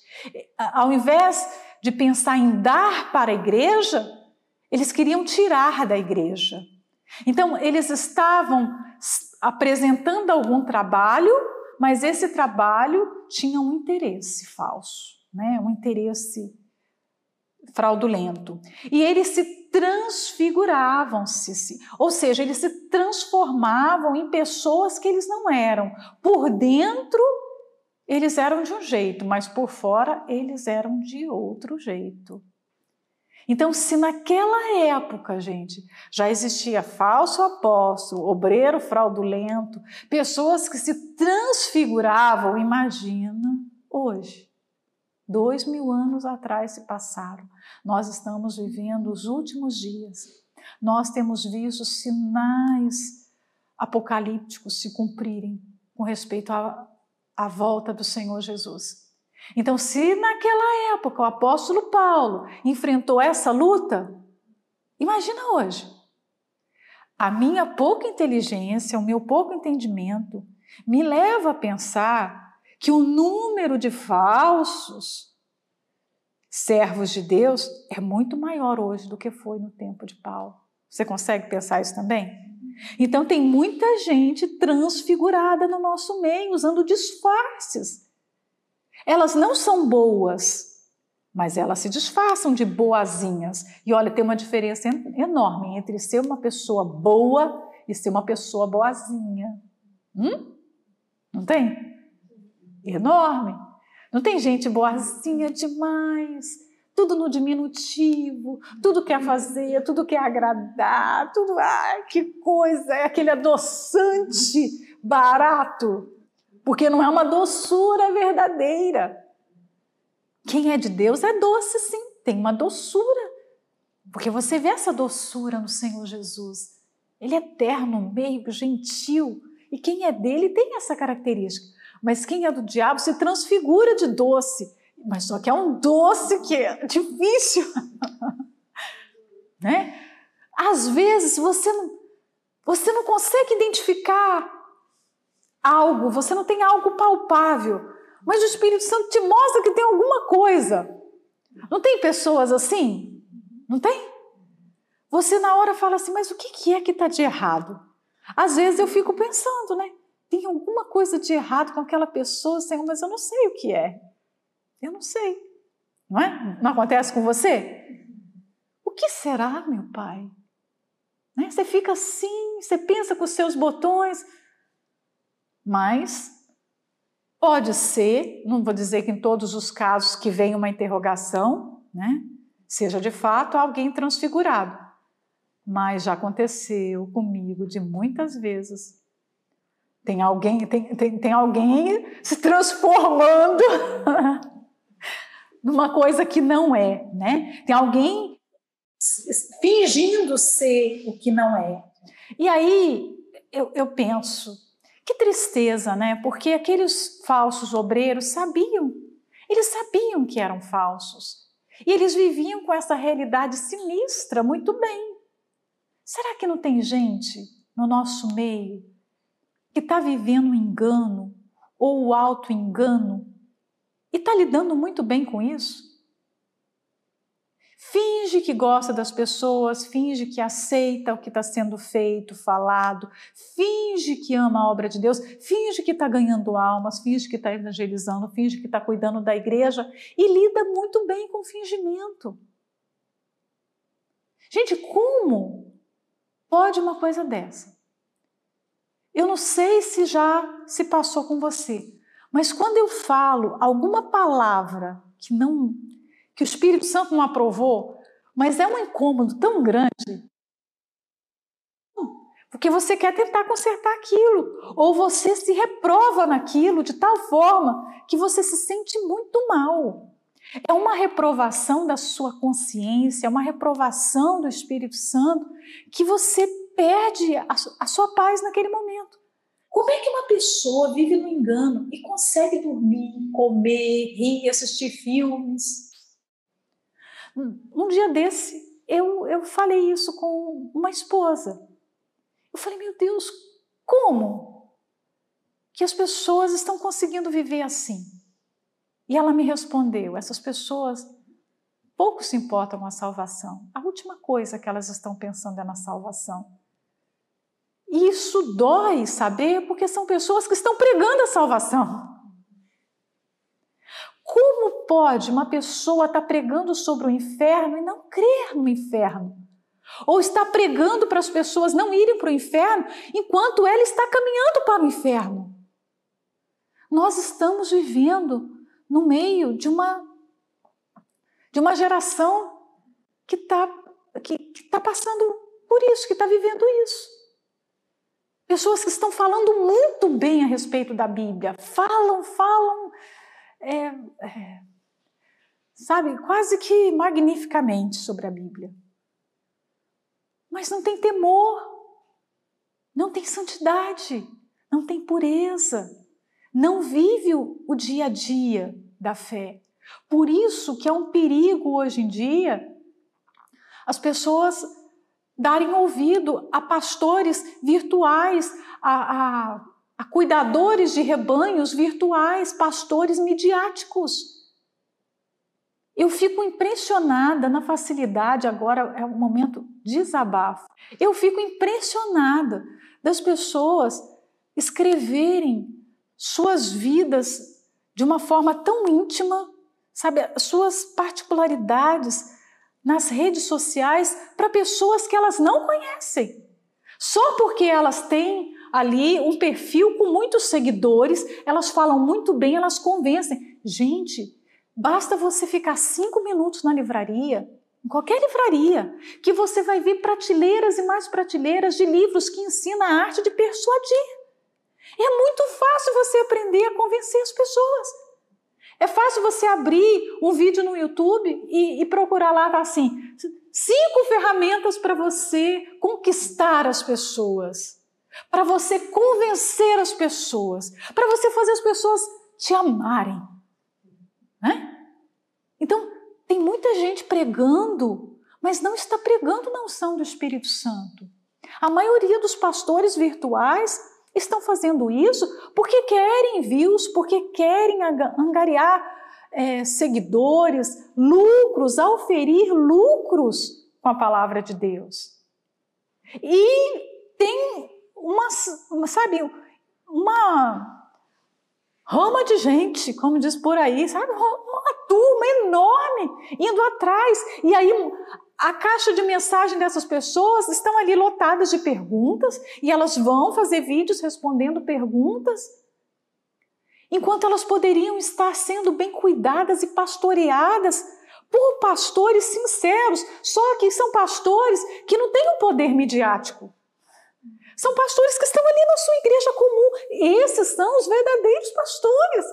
Ao invés de pensar em dar para a igreja, eles queriam tirar da igreja. Então, eles estavam apresentando algum trabalho, mas esse trabalho tinha um interesse falso, né? um interesse fraudulento. E eles se transfiguravam-se, ou seja, eles se transformavam em pessoas que eles não eram. Por dentro, eles eram de um jeito, mas por fora, eles eram de outro jeito. Então, se naquela época, gente, já existia falso apóstolo, obreiro fraudulento, pessoas que se transfiguravam, imagina hoje. Dois mil anos atrás se passaram. Nós estamos vivendo os últimos dias. Nós temos visto sinais apocalípticos se cumprirem com respeito à, à volta do Senhor Jesus. Então, se naquela época o apóstolo Paulo enfrentou essa luta, imagina hoje. A minha pouca inteligência, o meu pouco entendimento, me leva a pensar que o número de falsos servos de Deus é muito maior hoje do que foi no tempo de Paulo. Você consegue pensar isso também? Então, tem muita gente transfigurada no nosso meio, usando disfarces elas não são boas, mas elas se disfarçam de boazinhas. E olha, tem uma diferença enorme entre ser uma pessoa boa e ser uma pessoa boazinha. Hum? Não tem? Enorme. Não tem gente boazinha demais, tudo no diminutivo, tudo quer fazer, tudo quer agradar, tudo, ai, que coisa, é aquele adoçante barato porque não é uma doçura verdadeira. Quem é de Deus é doce, sim, tem uma doçura. Porque você vê essa doçura no Senhor Jesus. Ele é terno, meio, gentil. E quem é dele tem essa característica. Mas quem é do diabo se transfigura de doce. Mas só que é um doce que é difícil. (laughs) né? Às vezes você não, você não consegue identificar algo, você não tem algo palpável, mas o Espírito Santo te mostra que tem alguma coisa. Não tem pessoas assim? Não tem? Você na hora fala assim, mas o que é que está de errado? Às vezes eu fico pensando, né? Tem alguma coisa de errado com aquela pessoa, Senhor, mas eu não sei o que é. Eu não sei. Não é? Não acontece com você? O que será, meu pai? Né? Você fica assim, você pensa com os seus botões, mas pode ser, não vou dizer que em todos os casos que vem uma interrogação, né, seja de fato alguém transfigurado, mas já aconteceu comigo de muitas vezes. Tem alguém, tem, tem, tem alguém se transformando (laughs) numa coisa que não é, né? Tem alguém fingindo ser o que não é. E aí eu, eu penso, que tristeza, né? Porque aqueles falsos obreiros sabiam, eles sabiam que eram falsos. E eles viviam com essa realidade sinistra muito bem. Será que não tem gente no nosso meio que está vivendo o engano ou o auto-engano e está lidando muito bem com isso? Finge que gosta das pessoas, finge que aceita o que está sendo feito, falado, finge que ama a obra de Deus, finge que está ganhando almas, finge que está evangelizando, finge que está cuidando da igreja e lida muito bem com fingimento. Gente, como pode uma coisa dessa? Eu não sei se já se passou com você, mas quando eu falo alguma palavra que não que o Espírito Santo não aprovou, mas é um incômodo tão grande. Porque você quer tentar consertar aquilo, ou você se reprova naquilo de tal forma que você se sente muito mal. É uma reprovação da sua consciência, é uma reprovação do Espírito Santo que você perde a sua paz naquele momento. Como é que uma pessoa vive no engano e consegue dormir, comer, rir, assistir filmes? Um dia desse, eu, eu falei isso com uma esposa. Eu falei, meu Deus, como que as pessoas estão conseguindo viver assim? E ela me respondeu: essas pessoas pouco se importam com a salvação. A última coisa que elas estão pensando é na salvação. E isso dói saber, porque são pessoas que estão pregando a salvação. Como pode uma pessoa estar tá pregando sobre o inferno e não crer no inferno? Ou está pregando para as pessoas não irem para o inferno enquanto ela está caminhando para o inferno? Nós estamos vivendo no meio de uma de uma geração que está que, que tá passando por isso, que está vivendo isso. Pessoas que estão falando muito bem a respeito da Bíblia, falam, falam é, é, sabe, quase que magnificamente sobre a Bíblia. Mas não tem temor, não tem santidade, não tem pureza, não vive o, o dia a dia da fé. Por isso que é um perigo hoje em dia as pessoas darem ouvido a pastores virtuais, a, a a cuidadores de rebanhos virtuais, pastores midiáticos. Eu fico impressionada na facilidade, agora é um momento de desabafo. Eu fico impressionada das pessoas escreverem suas vidas de uma forma tão íntima, sabe, suas particularidades nas redes sociais para pessoas que elas não conhecem. Só porque elas têm ali um perfil com muitos seguidores, elas falam muito bem, elas convencem. Gente, basta você ficar cinco minutos na livraria, em qualquer livraria, que você vai ver prateleiras e mais prateleiras de livros que ensinam a arte de persuadir. É muito fácil você aprender a convencer as pessoas. É fácil você abrir um vídeo no YouTube e, e procurar lá tá assim, cinco ferramentas para você conquistar as pessoas para você convencer as pessoas, para você fazer as pessoas te amarem. Né? Então, tem muita gente pregando, mas não está pregando na unção do Espírito Santo. A maioria dos pastores virtuais estão fazendo isso porque querem views, porque querem angariar é, seguidores, lucros, a oferir lucros com a palavra de Deus. E tem uma, sabe, uma rama de gente, como diz por aí, sabe, uma turma enorme indo atrás. E aí a caixa de mensagem dessas pessoas estão ali lotadas de perguntas e elas vão fazer vídeos respondendo perguntas, enquanto elas poderiam estar sendo bem cuidadas e pastoreadas por pastores sinceros, só que são pastores que não têm o um poder midiático. São pastores que estão ali na sua igreja comum. Esses são os verdadeiros pastores.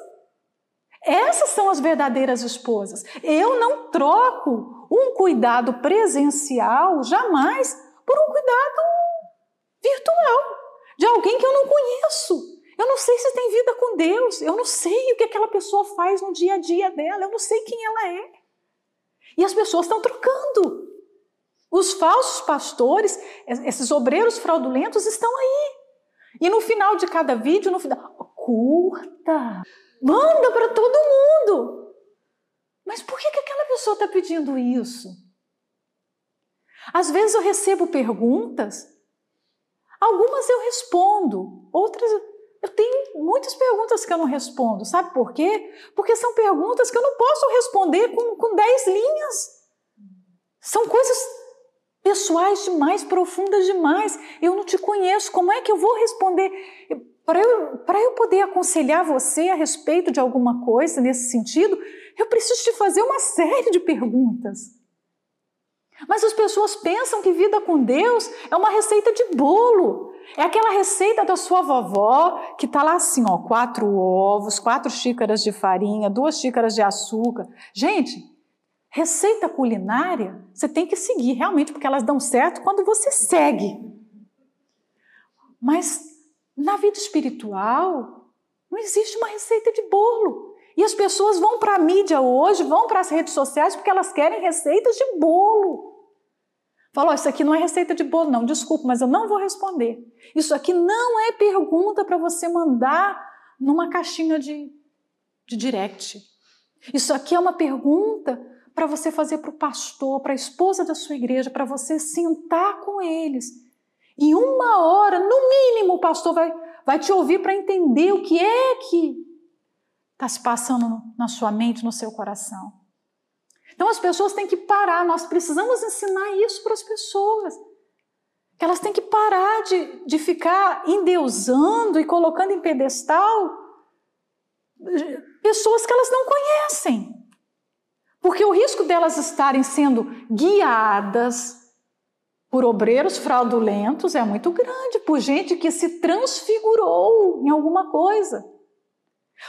Essas são as verdadeiras esposas. Eu não troco um cuidado presencial jamais por um cuidado virtual de alguém que eu não conheço. Eu não sei se tem vida com Deus, eu não sei o que aquela pessoa faz no dia a dia dela, eu não sei quem ela é. E as pessoas estão trocando. Os falsos pastores, esses obreiros fraudulentos estão aí. E no final de cada vídeo, no final, curta, manda para todo mundo. Mas por que, que aquela pessoa está pedindo isso? Às vezes eu recebo perguntas, algumas eu respondo, outras eu tenho muitas perguntas que eu não respondo. Sabe por quê? Porque são perguntas que eu não posso responder com, com dez linhas. São coisas pessoais demais, profundas demais. Eu não te conheço. Como é que eu vou responder? Para eu, eu poder aconselhar você a respeito de alguma coisa nesse sentido, eu preciso te fazer uma série de perguntas. Mas as pessoas pensam que vida com Deus é uma receita de bolo. É aquela receita da sua vovó que está lá assim, ó, quatro ovos, quatro xícaras de farinha, duas xícaras de açúcar. Gente, receita culinária você tem que seguir realmente, porque elas dão certo quando você segue. Mas na vida espiritual não existe uma receita de bolo. E as pessoas vão para a mídia hoje, vão para as redes sociais porque elas querem receitas de bolo. Falou, isso aqui não é receita de bolo, não, desculpa, mas eu não vou responder. Isso aqui não é pergunta para você mandar numa caixinha de, de direct. Isso aqui é uma pergunta para você fazer para o pastor, para a esposa da sua igreja, para você sentar com eles. Em uma hora, no mínimo, o pastor vai, vai te ouvir para entender o que é que está se passando na sua mente, no seu coração. Então as pessoas têm que parar, nós precisamos ensinar isso para as pessoas. Que elas têm que parar de, de ficar endeusando e colocando em pedestal pessoas que elas não conhecem. Porque o risco delas estarem sendo guiadas por obreiros fraudulentos é muito grande, por gente que se transfigurou em alguma coisa,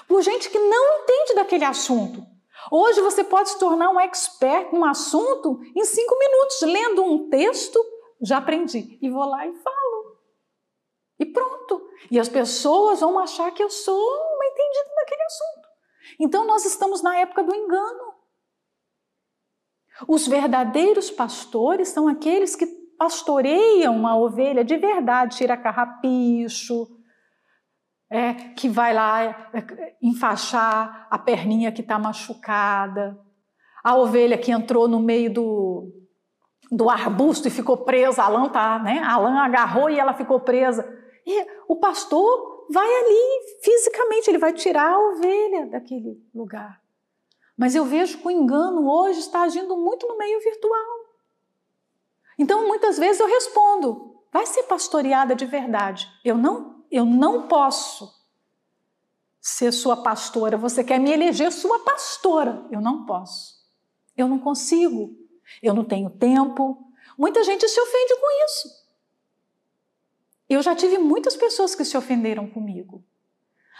por gente que não entende daquele assunto. Hoje você pode se tornar um expert num assunto em cinco minutos, lendo um texto, já aprendi, e vou lá e falo. E pronto. E as pessoas vão achar que eu sou uma entendida naquele assunto. Então nós estamos na época do engano. Os verdadeiros pastores são aqueles que pastoreiam uma ovelha de verdade, tira carrapicho, é, que vai lá é, enfaixar a perninha que está machucada, a ovelha que entrou no meio do, do arbusto e ficou presa, a lã tá, né? A lã agarrou e ela ficou presa. E o pastor vai ali fisicamente, ele vai tirar a ovelha daquele lugar. Mas eu vejo que o engano hoje está agindo muito no meio virtual. Então, muitas vezes eu respondo: vai ser pastoreada de verdade. Eu não eu não posso ser sua pastora. Você quer me eleger sua pastora? Eu não posso. Eu não consigo. Eu não tenho tempo. Muita gente se ofende com isso. Eu já tive muitas pessoas que se ofenderam comigo.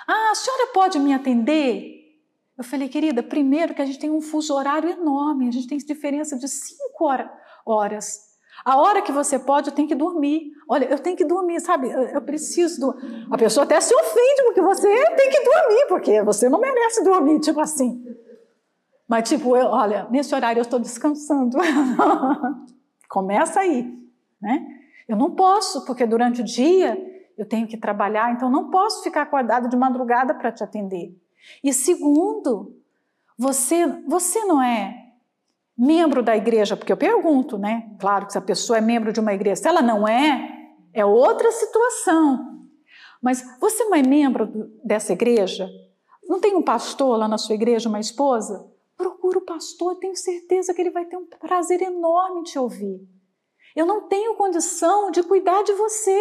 Ah, a senhora pode me atender? Eu falei, querida, primeiro que a gente tem um fuso horário enorme, a gente tem diferença de cinco horas. A hora que você pode, eu tenho que dormir. Olha, eu tenho que dormir, sabe? Eu, eu preciso. Do... A pessoa até se ofende porque você tem que dormir, porque você não merece dormir, tipo assim. Mas, tipo, eu, olha, nesse horário eu estou descansando. (laughs) Começa aí, né? Eu não posso, porque durante o dia eu tenho que trabalhar, então não posso ficar acordado de madrugada para te atender. E segundo, Você, você não é membro da igreja, porque eu pergunto, né? Claro que se a pessoa é membro de uma igreja, se ela não é, é outra situação. Mas você não é membro dessa igreja? Não tem um pastor lá na sua igreja, uma esposa? Procura o pastor, tenho certeza que ele vai ter um prazer enorme em te ouvir. Eu não tenho condição de cuidar de você,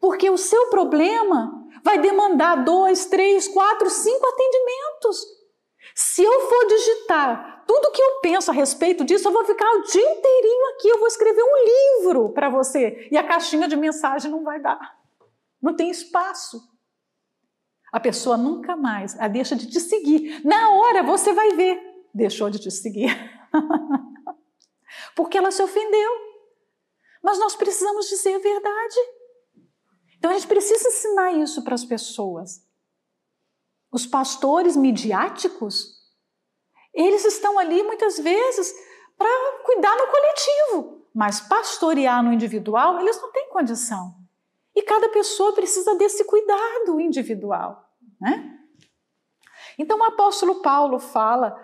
porque o seu problema vai demandar dois, três, quatro, cinco atendimentos. Se eu for digitar tudo que eu penso a respeito disso, eu vou ficar o dia inteirinho aqui, eu vou escrever um livro para você e a caixinha de mensagem não vai dar. Não tem espaço. A pessoa nunca mais a deixa de te seguir. Na hora você vai ver, deixou de te seguir. (laughs) Porque ela se ofendeu. Mas nós precisamos dizer a verdade. Então a gente precisa ensinar isso para as pessoas. Os pastores midiáticos, eles estão ali muitas vezes para cuidar no coletivo, mas pastorear no individual, eles não têm condição. E cada pessoa precisa desse cuidado individual. Né? Então o apóstolo Paulo fala,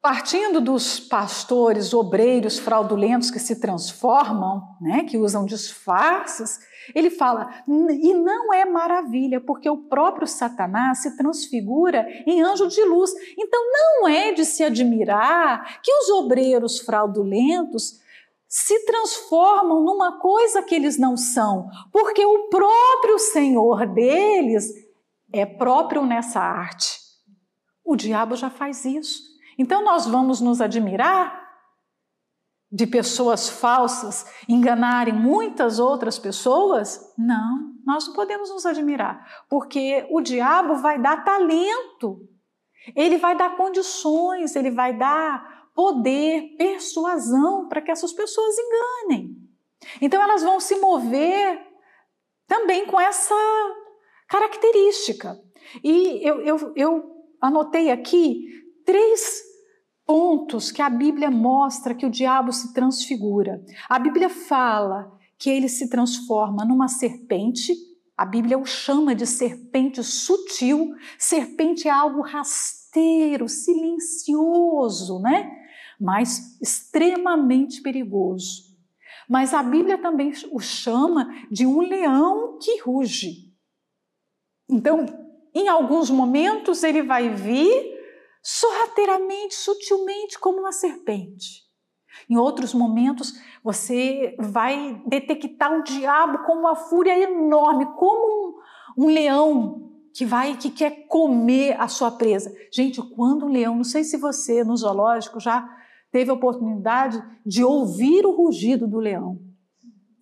partindo dos pastores obreiros fraudulentos que se transformam, né, que usam disfarces, ele fala, e não é maravilha, porque o próprio Satanás se transfigura em anjo de luz. Então não é de se admirar que os obreiros fraudulentos se transformam numa coisa que eles não são, porque o próprio Senhor deles é próprio nessa arte. O diabo já faz isso. Então nós vamos nos admirar de pessoas falsas enganarem muitas outras pessoas? Não, nós não podemos nos admirar, porque o diabo vai dar talento, ele vai dar condições, ele vai dar poder, persuasão para que essas pessoas enganem. Então elas vão se mover também com essa característica. E eu, eu, eu anotei aqui três pontos que a Bíblia mostra que o diabo se transfigura. A Bíblia fala que ele se transforma numa serpente, a Bíblia o chama de serpente sutil. Serpente é algo rasteiro, silencioso, né? Mas extremamente perigoso. Mas a Bíblia também o chama de um leão que ruge. Então, em alguns momentos ele vai vir sorrateiramente, sutilmente, como uma serpente. Em outros momentos, você vai detectar o diabo como uma fúria enorme, como um, um leão que vai que quer comer a sua presa. Gente, quando o leão, não sei se você no zoológico já teve a oportunidade de ouvir o rugido do leão.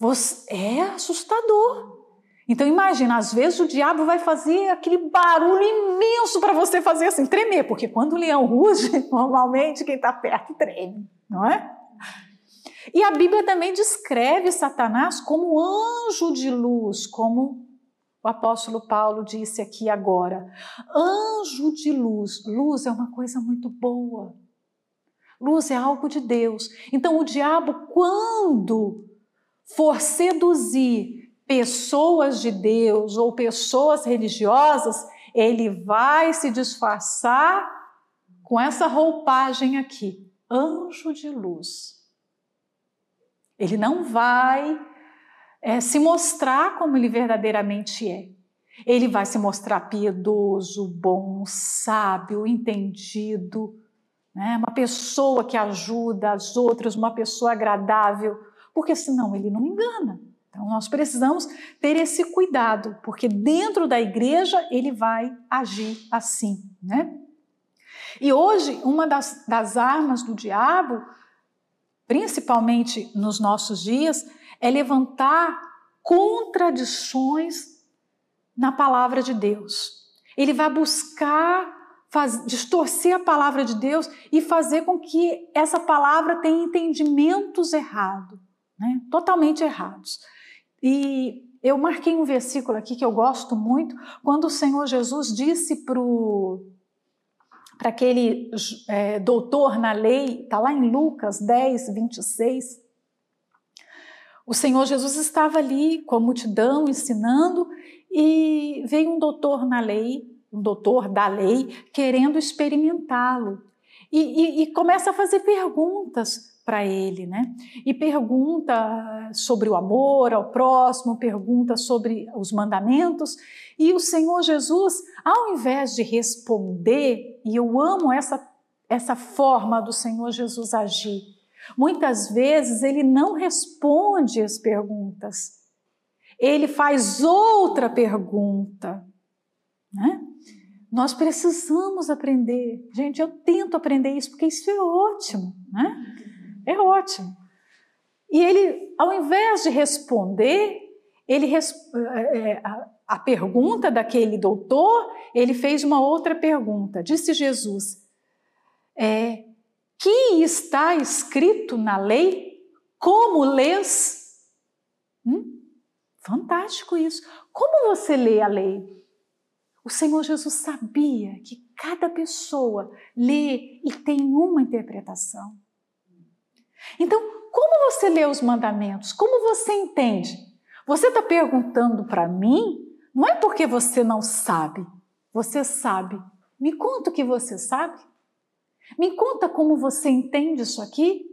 Você, é assustador. Então imagina, às vezes o diabo vai fazer aquele barulho imenso para você fazer assim, tremer, porque quando o leão ruge, (laughs) normalmente quem está perto treme, não é? E a Bíblia também descreve Satanás como anjo de luz, como o apóstolo Paulo disse aqui agora. Anjo de luz. Luz é uma coisa muito boa. Luz é algo de Deus. Então o diabo, quando for seduzir pessoas de Deus ou pessoas religiosas, ele vai se disfarçar com essa roupagem aqui, anjo de luz. Ele não vai é, se mostrar como ele verdadeiramente é. Ele vai se mostrar piedoso, bom, sábio, entendido, né? uma pessoa que ajuda as outras, uma pessoa agradável, porque senão ele não engana. Então, nós precisamos ter esse cuidado, porque dentro da igreja ele vai agir assim, né? E hoje, uma das, das armas do diabo, principalmente nos nossos dias, é levantar contradições na palavra de Deus. Ele vai buscar faz, distorcer a palavra de Deus e fazer com que essa palavra tenha entendimentos errados, né? totalmente errados. E eu marquei um versículo aqui que eu gosto muito, quando o Senhor Jesus disse para aquele é, doutor na lei, está lá em Lucas 10, 26. O Senhor Jesus estava ali com a multidão ensinando e veio um doutor na lei um doutor da lei, querendo experimentá-lo. E, e, e, começa a fazer perguntas para ele, né? E pergunta sobre o amor ao próximo, pergunta sobre os mandamentos. E o Senhor Jesus, ao invés de responder, e eu amo essa, essa forma do Senhor Jesus agir, muitas vezes ele não responde as perguntas, ele faz outra pergunta. Né? Nós precisamos aprender. Gente, eu tento aprender isso porque isso é ótimo, né? Ótimo. E ele, ao invés de responder, ele é, é, a pergunta daquele doutor, ele fez uma outra pergunta. Disse Jesus: é, que está escrito na lei? Como lês? Hum? Fantástico isso. Como você lê a lei? O Senhor Jesus sabia que cada pessoa lê e tem uma interpretação. Então, como você lê os mandamentos? Como você entende? Você está perguntando para mim? Não é porque você não sabe. Você sabe. Me conta o que você sabe. Me conta como você entende isso aqui.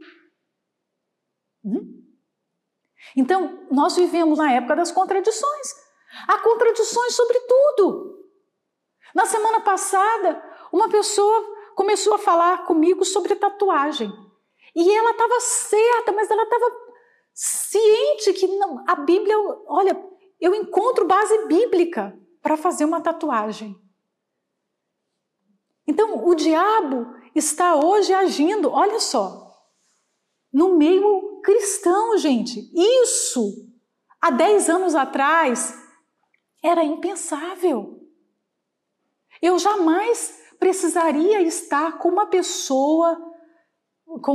Hum? Então, nós vivemos na época das contradições. Há contradições sobre tudo. Na semana passada, uma pessoa começou a falar comigo sobre tatuagem. E ela estava certa, mas ela estava ciente que não, a Bíblia, olha, eu encontro base bíblica para fazer uma tatuagem. Então, o diabo está hoje agindo, olha só, no meio cristão, gente. Isso, há 10 anos atrás, era impensável. Eu jamais precisaria estar com uma pessoa, com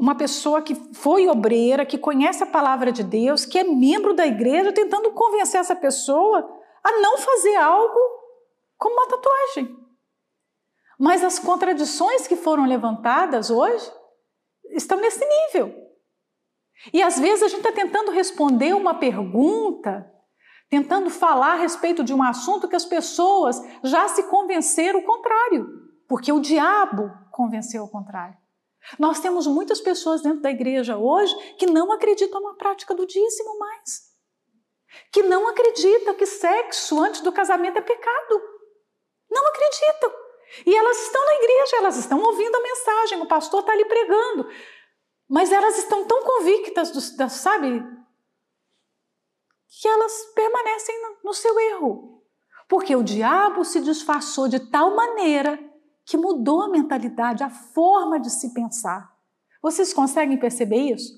uma pessoa que foi obreira, que conhece a palavra de Deus, que é membro da igreja, tentando convencer essa pessoa a não fazer algo como uma tatuagem. Mas as contradições que foram levantadas hoje estão nesse nível. E às vezes a gente está tentando responder uma pergunta tentando falar a respeito de um assunto que as pessoas já se convenceram o contrário, porque o diabo convenceu o contrário. Nós temos muitas pessoas dentro da igreja hoje que não acreditam na prática do dízimo mais. Que não acreditam que sexo antes do casamento é pecado. Não acreditam. E elas estão na igreja, elas estão ouvindo a mensagem, o pastor está ali pregando. Mas elas estão tão convictas, do, sabe, que elas permanecem no seu erro. Porque o diabo se disfarçou de tal maneira que mudou a mentalidade, a forma de se pensar. Vocês conseguem perceber isso?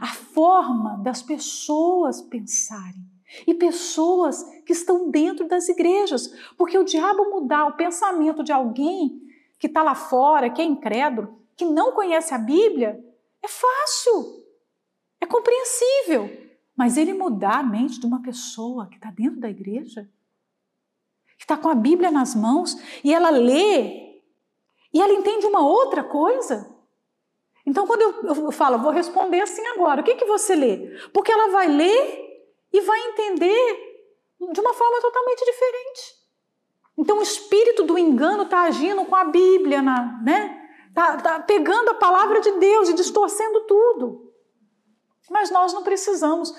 A forma das pessoas pensarem. E pessoas que estão dentro das igrejas. Porque o diabo mudar o pensamento de alguém que está lá fora, que é incrédulo, que não conhece a Bíblia, é fácil, é compreensível. Mas ele mudar a mente de uma pessoa que está dentro da igreja, que está com a Bíblia nas mãos e ela lê e ela entende uma outra coisa. Então, quando eu, eu falo, vou responder assim agora, o que, que você lê? Porque ela vai ler e vai entender de uma forma totalmente diferente. Então, o espírito do engano está agindo com a Bíblia, na, né? Está tá pegando a palavra de Deus e distorcendo tudo. Mas nós não precisamos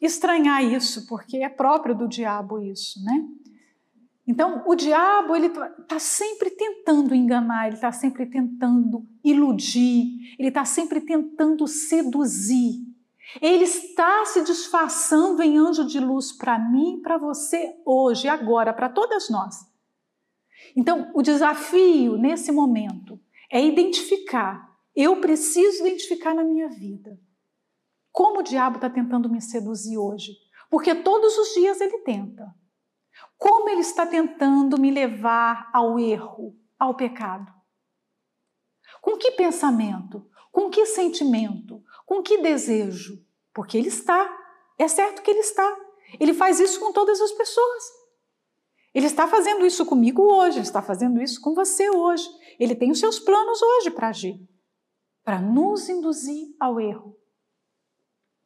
estranhar isso, porque é próprio do diabo isso, né? Então, o diabo ele está sempre tentando enganar, ele está sempre tentando iludir, ele está sempre tentando seduzir. Ele está se disfarçando em anjo de luz para mim, para você hoje, agora, para todas nós. Então, o desafio nesse momento é identificar. Eu preciso identificar na minha vida como o diabo está tentando me seduzir hoje? Porque todos os dias ele tenta. Como ele está tentando me levar ao erro, ao pecado? Com que pensamento? Com que sentimento? Com que desejo? Porque ele está. É certo que ele está. Ele faz isso com todas as pessoas. Ele está fazendo isso comigo hoje, ele está fazendo isso com você hoje. Ele tem os seus planos hoje para agir para nos induzir ao erro.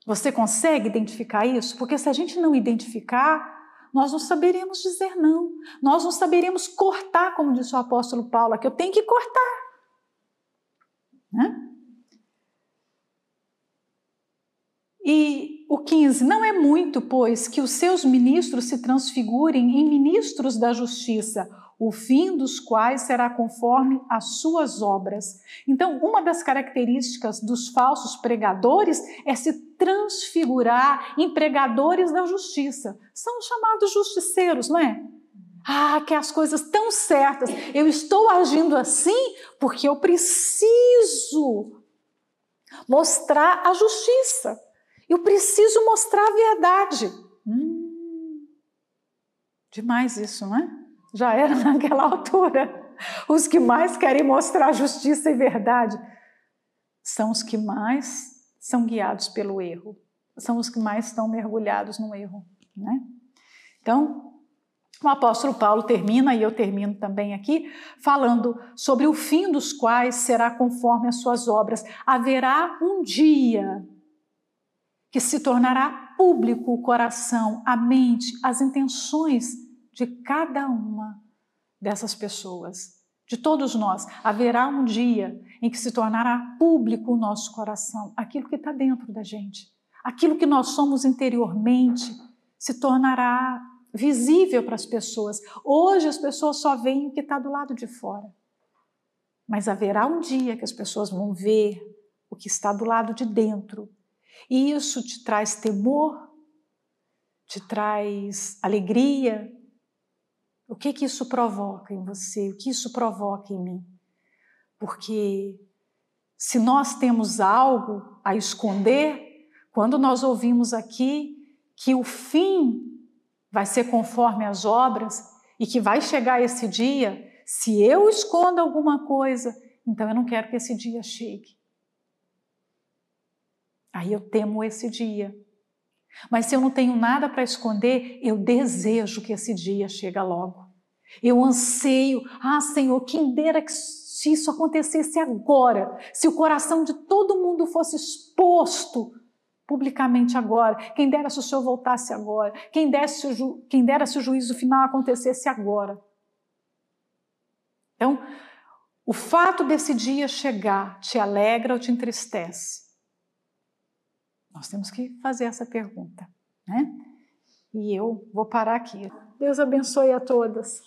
Você consegue identificar isso? Porque se a gente não identificar, nós não saberemos dizer não, nós não saberemos cortar, como disse o apóstolo Paulo, que eu tenho que cortar. Né? E o 15, não é muito, pois, que os seus ministros se transfigurem em ministros da justiça, o fim dos quais será conforme as suas obras. Então, uma das características dos falsos pregadores é se transfigurar em pregadores da justiça. São chamados justiceiros, não é? Ah, que as coisas tão certas. Eu estou agindo assim porque eu preciso mostrar a justiça. Eu preciso mostrar a verdade. Hum, demais isso, não é? Já era (laughs) naquela altura. Os que mais querem mostrar justiça e verdade são os que mais são guiados pelo erro, são os que mais estão mergulhados no erro. Né? Então, o apóstolo Paulo termina, e eu termino também aqui, falando sobre o fim dos quais será conforme as suas obras. Haverá um dia que se tornará público o coração, a mente, as intenções de cada uma dessas pessoas, de todos nós. Haverá um dia em que se tornará público o nosso coração, aquilo que está dentro da gente, aquilo que nós somos interiormente, se tornará visível para as pessoas. Hoje as pessoas só veem o que está do lado de fora. Mas haverá um dia que as pessoas vão ver o que está do lado de dentro e isso te traz temor, te traz alegria. O que que isso provoca em você? O que isso provoca em mim? Porque se nós temos algo a esconder, quando nós ouvimos aqui que o fim vai ser conforme as obras e que vai chegar esse dia, se eu escondo alguma coisa, então eu não quero que esse dia chegue. Aí eu temo esse dia. Mas se eu não tenho nada para esconder, eu desejo que esse dia chegue logo. Eu anseio, ah Senhor, quem dera que se isso acontecesse agora, se o coração de todo mundo fosse exposto publicamente agora, quem dera se o Senhor voltasse agora, quem, desse ju, quem dera se o juízo final acontecesse agora. Então, o fato desse dia chegar te alegra ou te entristece? Nós temos que fazer essa pergunta, né? E eu vou parar aqui. Deus abençoe a todas.